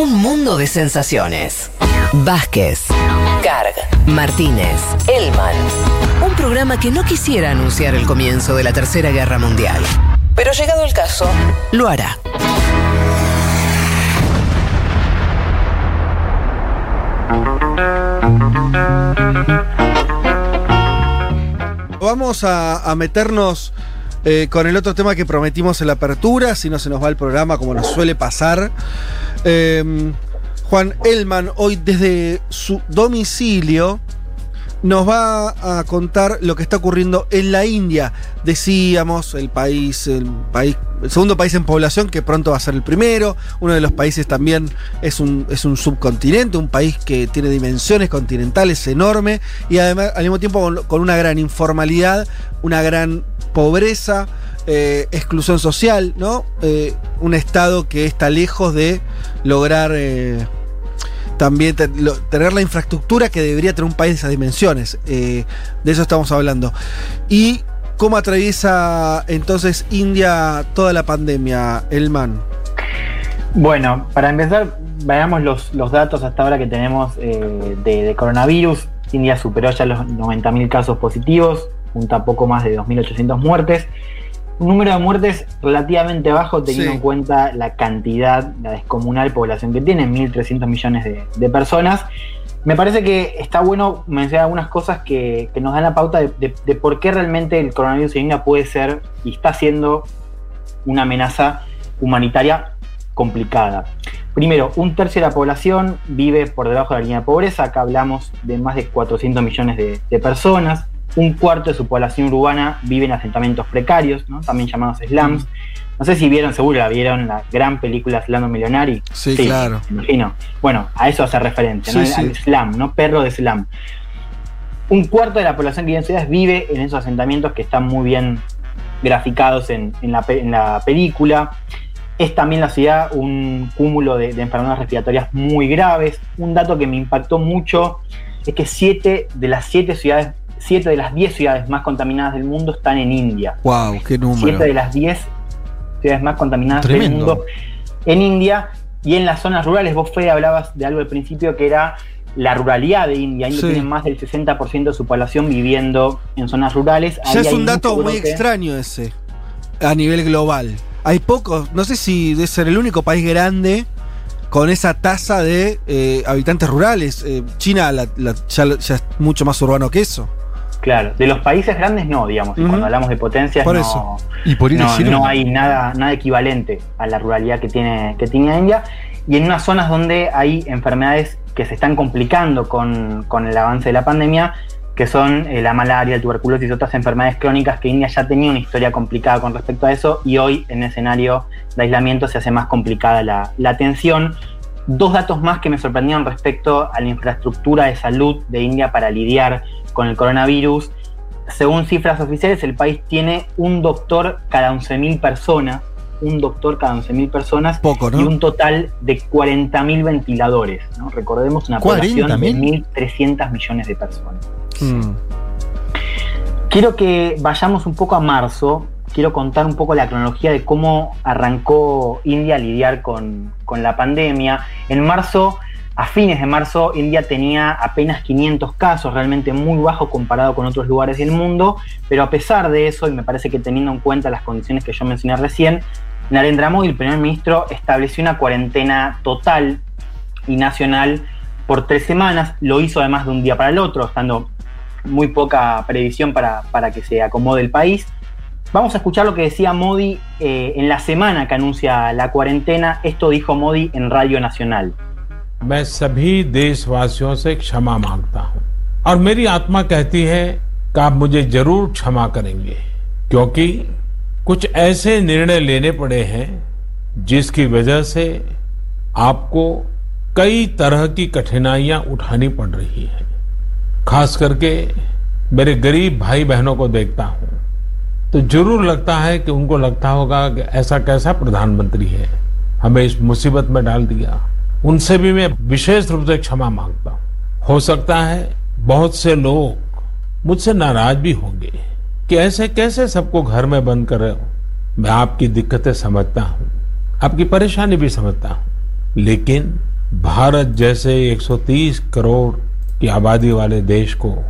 Un mundo de sensaciones. Vázquez, Carg, Martínez, Elman. Un programa que no quisiera anunciar el comienzo de la Tercera Guerra Mundial. Pero llegado el caso, lo hará. Vamos a, meternos eh, con el otro tema que prometimos en la apertura, si no se nos va el programa como nos suele pasar. Eh, Juan Elman, hoy desde su domicilio, nos va a contar lo que está ocurriendo en la India. Decíamos, el país, el país, el segundo país en población, que pronto va a ser el primero. Uno de los países también es un, es un subcontinente, un país que tiene dimensiones continentales enorme y además al mismo tiempo con una gran informalidad, una gran pobreza, eh, exclusión social, ¿no? Eh, un estado que está lejos de lograr. Eh, también tener la infraestructura que debería tener un país de esas dimensiones. De eso estamos hablando. Y cómo atraviesa entonces India toda la pandemia, Elman. Bueno, para empezar, veamos los, datos hasta ahora que tenemos de, de coronavirus. India superó ya los 90.000 casos positivos, junta poco más de 2.800 muertes. Un número de muertes relativamente bajo teniendo Sí. en cuenta la cantidad, la descomunal población que tiene, 1.300 millones de, de personas. Me parece que está bueno mencionar algunas cosas que, que nos dan la pauta de, de- de por qué realmente el coronavirus en India puede ser y está siendo una amenaza humanitaria complicada. Primero, un tercio de la población vive por debajo de la línea de pobreza. Acá hablamos de más de 400 millones de personas. Un cuarto de su población urbana vive en asentamientos precarios, ¿no? también llamados slums. No sé si vieron, seguro la vieron, la gran película Slumdog Millionary. Sí, claro. Me imagino. Bueno, a eso hace referencia, ¿no? Sí, sí. al slum, ¿no? Perro de slum. Un cuarto de la población que vive en ciudades vive en esos asentamientos que están muy bien graficados en, en la, pe- en la película. Es también la ciudad un cúmulo de, de enfermedades respiratorias muy graves. Un dato que me impactó mucho es que siete de las siete ciudades, siete de las 10 ciudades más contaminadas del mundo están en India. Wow, qué número. Siete de las 10 ciudades más contaminadas del mundo en India y en las zonas rurales. Vos, Fede, hablabas de algo al principio que era la ruralidad de India. India Sí. tiene más del 60% de su población viviendo en zonas rurales. Ya Ahí es un dato muy extraño ese, a nivel global. Hay pocos, no sé si debe ser el único país grande con esa tasa de eh, habitantes rurales. Eh, China la- la- ya, ya es mucho más urbano que eso. Claro, de los países grandes no, digamos. y. Cuando hablamos de potencias, Por no. Y por no, no hay nada, nada equivalente a la ruralidad que tiene, que tiene India. Y en unas zonas donde hay enfermedades que se están complicando con, con el avance de la pandemia, que son eh, la malaria, el tuberculosis y otras enfermedades crónicas que India ya tenía una historia complicada con respecto a eso y hoy en escenario de aislamiento se hace más complicada la, la atención. Dos datos más que me sorprendieron respecto a la infraestructura de salud de India para lidiar con el coronavirus. Según cifras oficiales, el país tiene un doctor cada 11.000 personas, un doctor cada 11.000 personas Poco, y ¿no? un total de 40.000 ventiladores. ¿no? Recordemos una población de 40.000. 1.300 millones de personas. Mm. Quiero que vayamos un poco a marzo. Quiero contar un poco la cronología de cómo arrancó India a lidiar con, con la pandemia. En marzo, a fines de marzo, India tenía apenas 500 casos, realmente muy bajo comparado con otros lugares del mundo. Pero a pesar de eso, y me parece que teniendo en cuenta las condiciones que yo mencioné recién, Narendra Modi, el primer ministro, estableció una cuarentena total y nacional por tres semanas. Lo hizo además de un día para el otro, estando muy poca previsión para, para que se acomode el país. Vamos a escuchar lo que decía Modi eh, en la semana que anuncia la cuarentena. Esto dijo Modi en Radio Nacional. मैं सभी देशवासियों से क्षमा माँगता हूँ और मेरी आत्मा कहती है कि आप मुझे ज़रूर क्षमा करेंगे क्योंकि कुछ ऐसे निर्णय लेने पड़े हैं जिसकी वजह से आपको कई तरह की कठिनाइयाँ उठानी पड़ रही हैं खास करके मेरे गरीब भाई बहनों को देखता हूँ तो ज़रूर लगता है कि उनको लगता होगा कि ऐसा कैसा प्रधानमंत्री है। हमें इस मुसीबत में डाल दिया। उनसे भी मैं विशेष रूप से क्षमा माँगता हूँ। हो सकता है बहुत से लोग मुझसे नाराज़ भी होंगे कि ऐसे कैसे सबको घर में बंद कर रहे हो। मैं आपकी दिक्कतें समझता हूँ। आपकी परेशानी भी समझता हूँ। लेकिन भारत जैसे 130 करोड़ की आबादी वाले देश को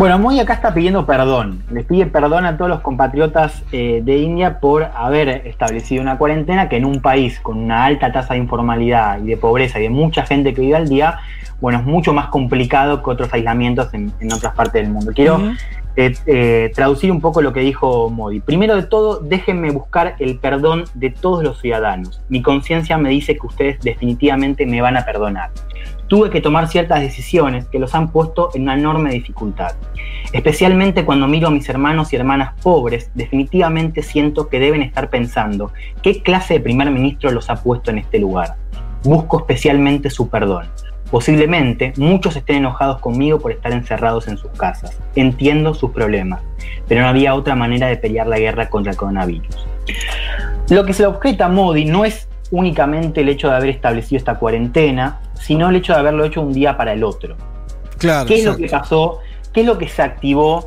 Bueno, Modi acá está pidiendo perdón. Les pide perdón a todos los compatriotas eh, de India por haber establecido una cuarentena que en un país con una alta tasa de informalidad y de pobreza y de mucha gente que vive al día, bueno, es mucho más complicado que otros aislamientos en, en otras partes del mundo. Quiero eh, eh, traducir un poco lo que dijo Modi. Primero de todo, déjenme buscar el perdón de todos los ciudadanos. Mi conciencia me dice que ustedes definitivamente me van a perdonar. Tuve que tomar ciertas decisiones que los han puesto en una enorme dificultad. Especialmente cuando miro a mis hermanos y hermanas pobres, definitivamente siento que deben estar pensando qué clase de primer ministro los ha puesto en este lugar. Busco especialmente su perdón. Posiblemente muchos estén enojados conmigo por estar encerrados en sus casas. Entiendo sus problemas, pero no había otra manera de pelear la guerra contra el coronavirus. Lo que se le objeta a Modi no es únicamente el hecho de haber establecido esta cuarentena, sino el hecho de haberlo hecho un día para el otro. Claro. ¿Qué es lo que pasó? ¿Qué es lo que se activó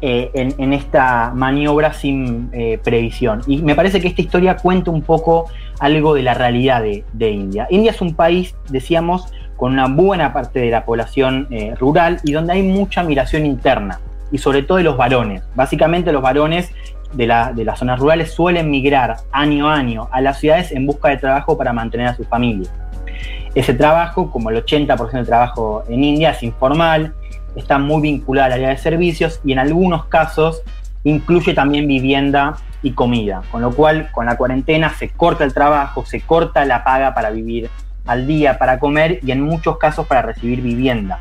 eh, en, en esta maniobra sin eh, previsión? Y me parece que esta historia cuenta un poco algo de la realidad de, de India. India es un país, decíamos, con una buena parte de la población eh, rural y donde hay mucha migración interna, y sobre todo de los varones. Básicamente los varones de, la- de las zonas rurales suelen migrar año a año a las ciudades en busca de trabajo para mantener a su familia. Ese trabajo, como el 80% del trabajo en India, es informal, está muy vinculado al área de servicios y en algunos casos incluye también vivienda y comida, con lo cual con la cuarentena se corta el trabajo, se corta la paga para vivir al día, para comer y en muchos casos para recibir vivienda.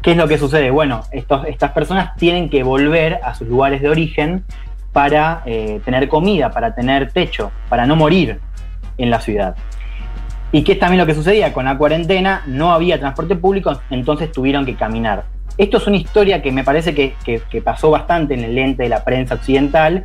¿Qué es lo que sucede? Bueno, estas personas tienen que volver a sus lugares de origen para eh, tener comida, para tener techo, para no morir en la ciudad. ¿Y qué es también lo que sucedía? Con la cuarentena no había transporte público, entonces tuvieron que caminar. Esto es una historia que me parece que, que- que pasó bastante en el lente de la prensa occidental,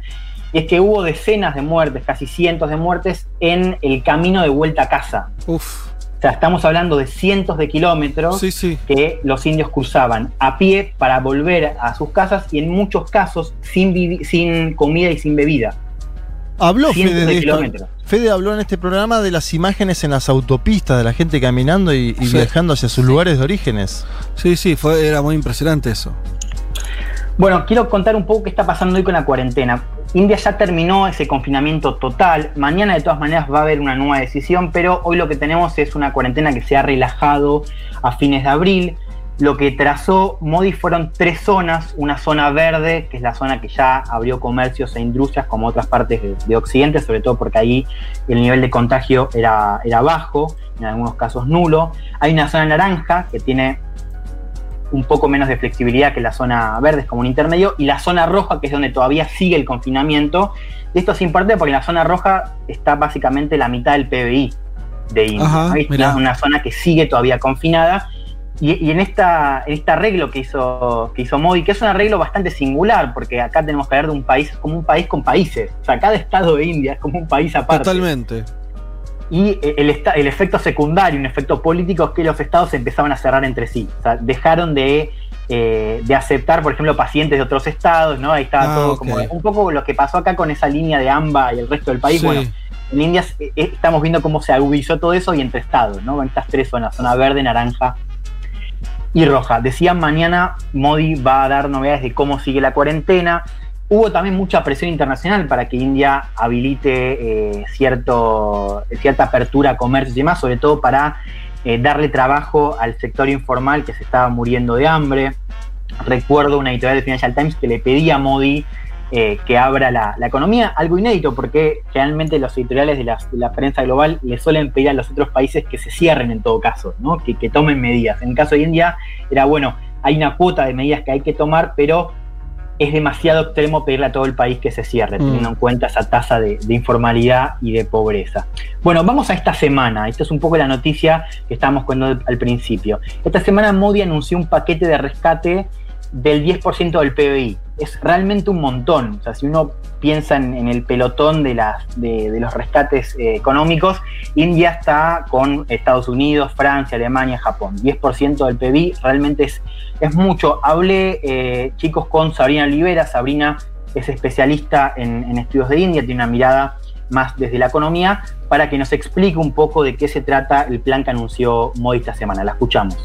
y es que hubo decenas de muertes, casi cientos de muertes, en el camino de vuelta a casa. Uf. O sea, estamos hablando de cientos de kilómetros Sí, sí. que los indios cruzaban a pie para volver a sus casas y en muchos casos sin comida y sin bebida. Habló Fede de esto. Fede habló en este programa de las imágenes en las autopistas, de la gente caminando y, y Sí. viajando hacia sus lugares de orígenes. Sí, sí, fue, era muy impresionante eso. Bueno, quiero contar un poco qué está pasando hoy con la cuarentena. India ya terminó ese confinamiento total. Mañana de todas maneras va a haber una nueva decisión, pero hoy lo que tenemos es una cuarentena que se ha relajado a fines de abril. Lo que trazó Modi fueron tres zonas. Una zona verde, que es la zona que ya abrió comercios e industrias como otras partes de, de Occidente, sobre todo porque ahí el nivel de contagio era, era bajo, en algunos casos nulo. Hay una zona naranja que tiene un poco menos de flexibilidad que la zona verde, es como un intermedio, y la zona roja, que es donde todavía sigue el confinamiento. Y esto es importante porque en la zona roja está básicamente la mitad del PBI de India. Ajá, ¿no? Es una zona que sigue todavía confinada. Y, y en, esta, en este arreglo que hizo, que hizo Modi, que es un arreglo bastante singular, porque acá tenemos que hablar de un país como un país con países. O sea, cada estado de India es como un país aparte. Totalmente. Y el, esta- el efecto secundario, un efecto político, es que los estados se empezaban a cerrar entre sí. O sea, dejaron de, eh, de aceptar, por ejemplo, pacientes de otros estados, ¿no? Ahí estaba Ah, todo como. Un poco lo que pasó acá con esa línea de AMBA y el resto del país. Sí. Bueno, en India eh, eh, estamos viendo cómo se agudizó todo eso y entre estados, ¿no? En estas tres zonas, zona verde, naranja y roja. Decían mañana Modi va a dar novedades de cómo sigue la cuarentena. Hubo también mucha presión internacional para que India habilite eh, cierta apertura a comercio y demás, sobre todo para eh, darle trabajo al sector informal que se estaba muriendo de hambre. Recuerdo una editorial de Financial Times que le pedía a Modi eh, que abra la, la economía, algo inédito porque generalmente los editoriales de la, de la prensa global le suelen pedir a los otros países que se cierren en todo caso, ¿no? que, que tomen medidas. En el caso de India era, bueno, hay una cuota de medidas que hay que tomar, pero es demasiado extremo pedirle a todo el país que se cierre, Mm. teniendo en cuenta esa tasa de, de informalidad y de pobreza. Bueno, vamos a esta semana. Esta es un poco la noticia que estábamos contando al principio. Esta semana Modi anunció un paquete de rescate del 10% del PBI. Es realmente un montón. O sea, si uno piensa en, el pelotón de, las, de, de los rescates eh, económicos, India está con Estados Unidos, Francia, Alemania, Japón. 10% del PBI realmente es, es mucho. Hablé, eh, chicos, con Sabrina Olivera. Sabrina es especialista en, en estudios de India, tiene una mirada más desde la economía para que nos explique un poco de qué se trata el plan que anunció Modi esta semana. La escuchamos.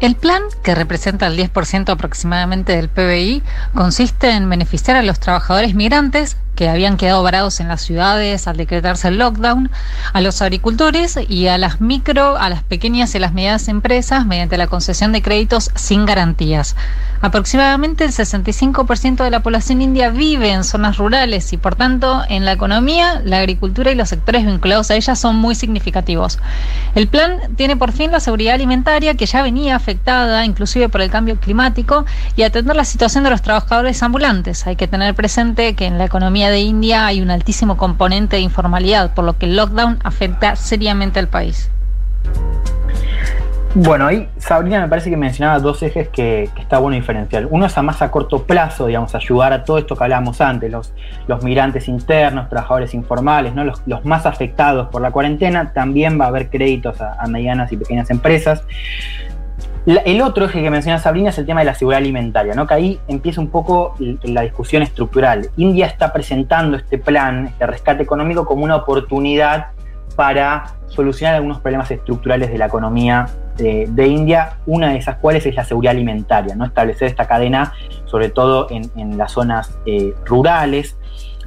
El plan, que representa el 10% aproximadamente del PBI, consiste en beneficiar a los trabajadores migrantes que habían quedado varados en las ciudades al decretarse el lockdown, a los agricultores y a las micro, a las pequeñas y las medianas empresas mediante la concesión de créditos sin garantías. Aproximadamente el 65% de la población india vive en zonas rurales y por tanto en la economía, la agricultura y los sectores vinculados a ella son muy significativos. El plan tiene por fin la seguridad alimentaria que ya venía afectada inclusive por el cambio climático y atender la situación de los trabajadores ambulantes. Hay que tener presente que en la economía de India hay un altísimo componente de informalidad, por lo que el lockdown afecta seriamente al país. Bueno, ahí Sabrina me parece que mencionaba dos ejes que, está bueno diferenciar. Uno es a más a corto plazo, digamos, ayudar a todo esto que hablábamos antes, los, los migrantes internos, trabajadores informales, ¿no? los, los más afectados por la cuarentena, también va a haber créditos a, a medianas y pequeñas empresas el otro eje que menciona Sabrina es el tema de la seguridad alimentaria, ¿no? que ahí empieza un poco la discusión estructural. India está presentando este plan, este rescate económico, como una oportunidad para solucionar algunos problemas estructurales de la economía de, India, una de esas cuales es la seguridad alimentaria, ¿no? establecer esta cadena, sobre todo en, las zonas eh, rurales.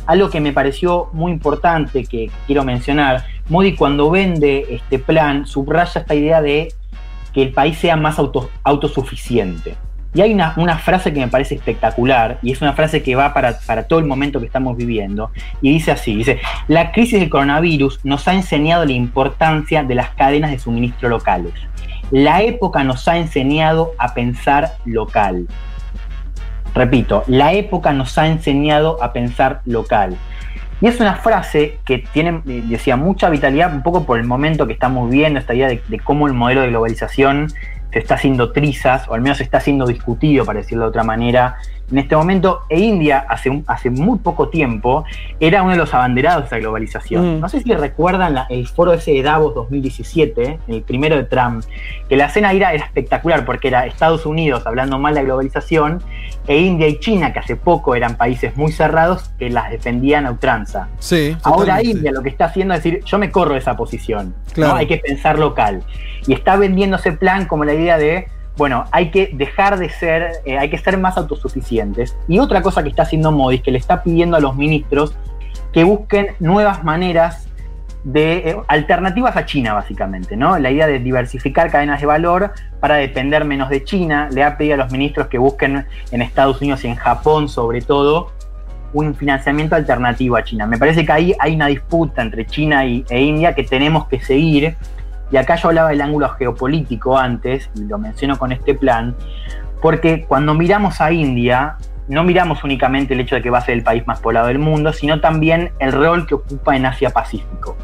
Algo que me pareció muy importante que quiero mencionar, Modi cuando vende este plan subraya esta idea de que el país sea más autosuficiente. Y hay una, frase que me parece espectacular, y es una frase que va para, para, todo el momento que estamos viviendo, y dice así, dice, la crisis del coronavirus nos ha enseñado la importancia de las cadenas de suministro locales. La época nos ha enseñado a pensar local. Repito, la época nos ha enseñado a pensar local. Y es una frase que tiene, eh, decía, mucha vitalidad, un poco por el momento que estamos viviendo, esta idea de, de cómo el modelo de globalización se está haciendo trizas, o al menos se está siendo discutido, para decirlo de otra manera, en este momento, e India hace, hace muy poco tiempo era uno de los abanderados de esa globalización. Mm. No sé si recuerdan el foro ese de Davos 2017, el primero de Trump, que la escena era, era espectacular porque era Estados Unidos hablando mal de la globalización e India y China, que hace poco eran países muy cerrados, que las defendían a ultranza. Sí, Ahora India lo que está haciendo es decir, yo me corro de esa posición, claro. hay que pensar local. Y está vendiendo ese plan como la idea de bueno, hay que dejar de ser, eh, hay que ser más autosuficientes. Y otra cosa que está haciendo Modi es que le está pidiendo a los ministros que busquen nuevas maneras de eh, alternativas a China, básicamente, ¿no? La idea de diversificar cadenas de valor para depender menos de China. Le ha pedido a los ministros que busquen en Estados Unidos y en Japón, sobre todo, un financiamiento alternativo a China. Me parece que ahí hay una disputa entre China y, e India que tenemos que seguir y acá yo hablaba del ángulo geopolítico antes, y lo menciono con este plan, porque cuando miramos a India, no miramos únicamente el hecho de que va a ser el país más poblado del mundo, sino también el rol que ocupa en Asia-Pacífico.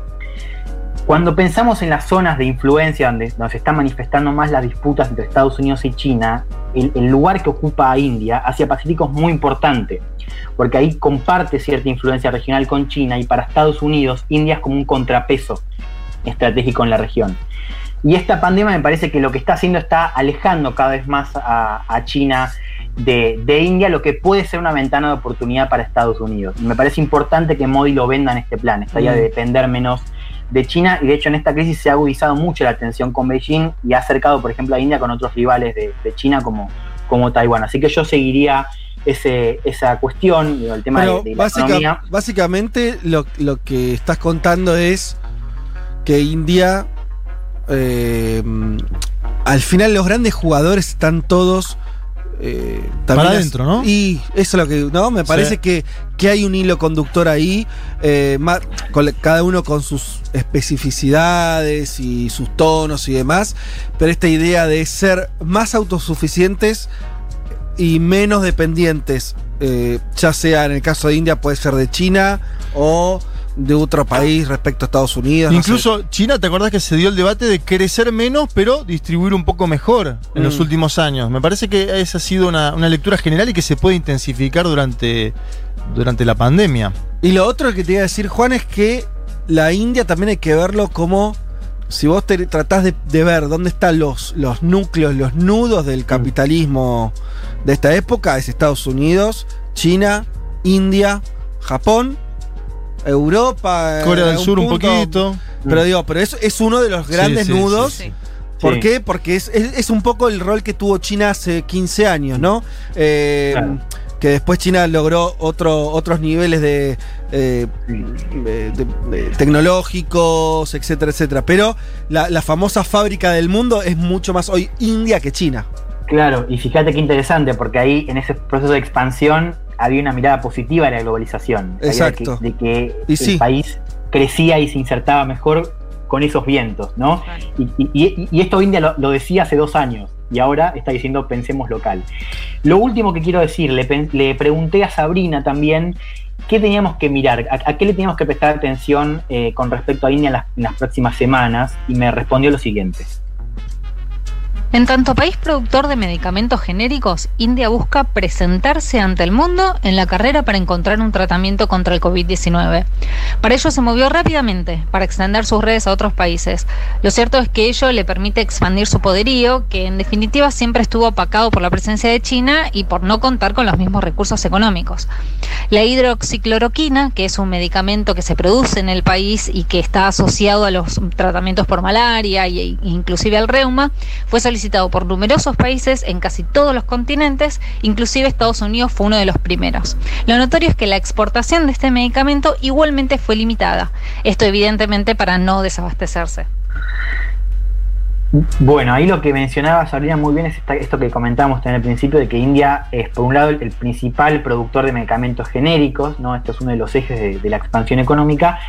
Cuando pensamos en las zonas de influencia donde, se están manifestando más las disputas entre Estados Unidos y China, el, el lugar que ocupa India, Asia-Pacífico, es muy importante, porque ahí comparte cierta influencia regional con China y para Estados Unidos India es como un contrapeso estratégico en la región. Y esta pandemia me parece que lo que está haciendo está alejando cada vez más a, China de, India, lo que puede ser una ventana de oportunidad para Estados Unidos. Y me parece importante que Modi lo venda en este plan, esta idea de mm. depender menos de China. Y de hecho en esta crisis se ha agudizado mucho la tensión con Beijing y ha acercado, por ejemplo, a India con otros rivales de, China como, como Taiwán. Así que yo seguiría ese, esa cuestión, el tema de, la economía. Básicamente lo, lo que estás contando es que India, eh, al final los grandes jugadores están todos... Eh, Para adentro, ¿no? Y eso es lo que, ¿no? Me parece que, que, hay un hilo conductor ahí, eh, cada uno con sus especificidades y sus tonos y demás, pero esta idea de ser más autosuficientes y menos dependientes, ya sea en el caso de India puede ser de China o de otro país respecto a Estados Unidos. Incluso China, ¿te acordás que se dio el debate de crecer menos, pero distribuir un poco mejor en los mm. últimos años? Me parece que esa ha sido una, lectura general y que se puede intensificar durante, durante la pandemia. Y lo otro que te iba a decir, Juan, es que la India también hay que verlo como. Si vos te tratás de, ver dónde están los, los núcleos, los nudos del mm. capitalismo de esta época, es Estados Unidos, China, India, Japón Europa. en Corea del Sur un poquito. Pero digo, pero es, es uno de los grandes sí, nudos. Sí. ¿Por Sí. qué? Porque es, es- es un poco el rol que tuvo China hace 15 años, ¿no? Eh, Claro. Que después China logró otro, otros niveles de, eh, de- de- de tecnológicos, etcétera, etcétera. Pero la, la famosa fábrica del mundo es mucho más hoy India que China. Claro, y fíjate qué interesante, porque ahí en ese proceso de expansión había una mirada positiva de la globalización. Exacto. De que, de que Y el sí. país crecía y se insertaba mejor con esos vientos, ¿no? Y, y- y- y esto India lo, lo decía hace dos años y ahora está diciendo pensemos local. Lo último que quiero decir, le, pregunté a Sabrina también qué teníamos que mirar, a, a qué le teníamos que prestar atención eh, con respecto a India en las, en las próximas semanas y me respondió lo siguiente. En tanto país productor de medicamentos genéricos, India busca presentarse ante el mundo en la carrera para encontrar un tratamiento contra el COVID-19. Para ello se movió rápidamente para extender sus redes a otros países. Lo cierto es que ello le permite expandir su poderío, que en definitiva siempre estuvo opacado por la presencia de China y por no contar con los mismos recursos económicos. La hidroxicloroquina, que es un medicamento que se produce en el país y que está asociado a los tratamientos por malaria e inclusive al reuma, fue solicitado por numerosos países en casi todos los continentes, inclusive Estados Unidos fue uno de los primeros. Lo notorio es que la exportación de este medicamento igualmente fue limitada, esto evidentemente para no desabastecerse. Bueno, ahí lo que mencionaba Sabrina muy bien es esto que comentábamos en el principio de que India es por un lado el, principal productor de medicamentos genéricos, ¿no? Esto es uno de los ejes de la expansión económica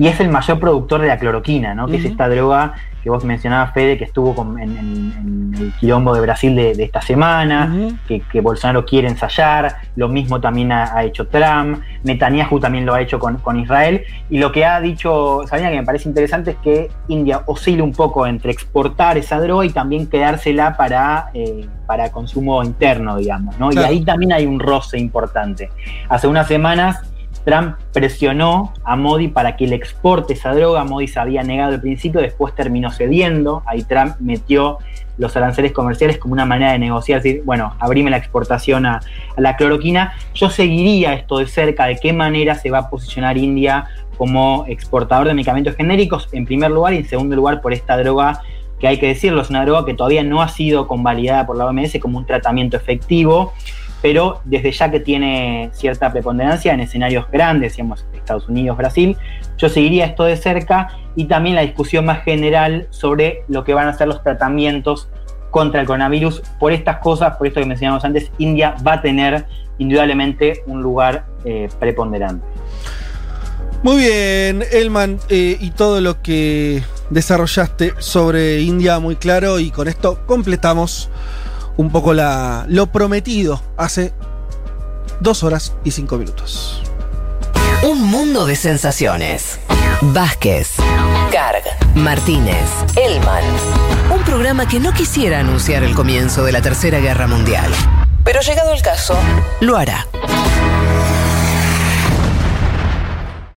y es el mayor productor de la cloroquina, ¿no? Que es esta droga que vos mencionabas, Fede, que estuvo con- en, en- en el quilombo de Brasil de, de esta semana, que, que Bolsonaro quiere ensayar, lo mismo también ha, ha hecho Trump, Netanyahu también lo ha hecho con, con Israel, y lo que ha dicho Sabina, que me parece interesante, es que India oscila un poco entre exportar esa droga y también quedársela para, eh, para consumo interno, digamos, ¿no? Claro. Y ahí también hay un roce importante. Hace unas semanas Trump presionó a Modi para que le exporte esa droga. Modi se había negado al principio, después terminó cediendo. Ahí Trump metió los aranceles comerciales como una manera de negociar, decir, bueno, abrime la exportación a, a la cloroquina. Yo seguiría esto de cerca, de qué manera se va a posicionar India como exportador de medicamentos genéricos, en primer lugar, y en segundo lugar por esta droga que hay que decirlo, es una droga que todavía no ha sido convalidada por la OMS como un tratamiento efectivo pero desde ya que tiene cierta preponderancia en escenarios grandes, digamos, Estados Unidos, Brasil, yo seguiría esto de cerca y también la discusión más general sobre lo que van a ser los tratamientos contra el coronavirus. Por estas cosas, por esto que mencionamos antes, India va a tener indudablemente un lugar eh, preponderante. Muy bien, Elman, eh, y todo lo que desarrollaste sobre India muy claro y con esto completamos un poco la, lo prometido hace dos horas y cinco minutos. Un mundo de sensaciones. Vázquez, Carg, Martínez, Elman. Un programa que no quisiera anunciar el comienzo de la Tercera Guerra Mundial. Pero llegado el caso, lo hará.